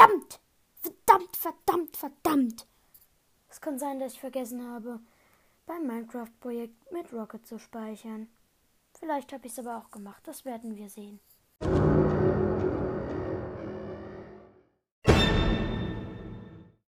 Verdammt, verdammt, verdammt. Es kann sein, dass ich vergessen habe, beim Minecraft-Projekt mit Rocket zu speichern. Vielleicht habe ich es aber auch gemacht, das werden wir sehen.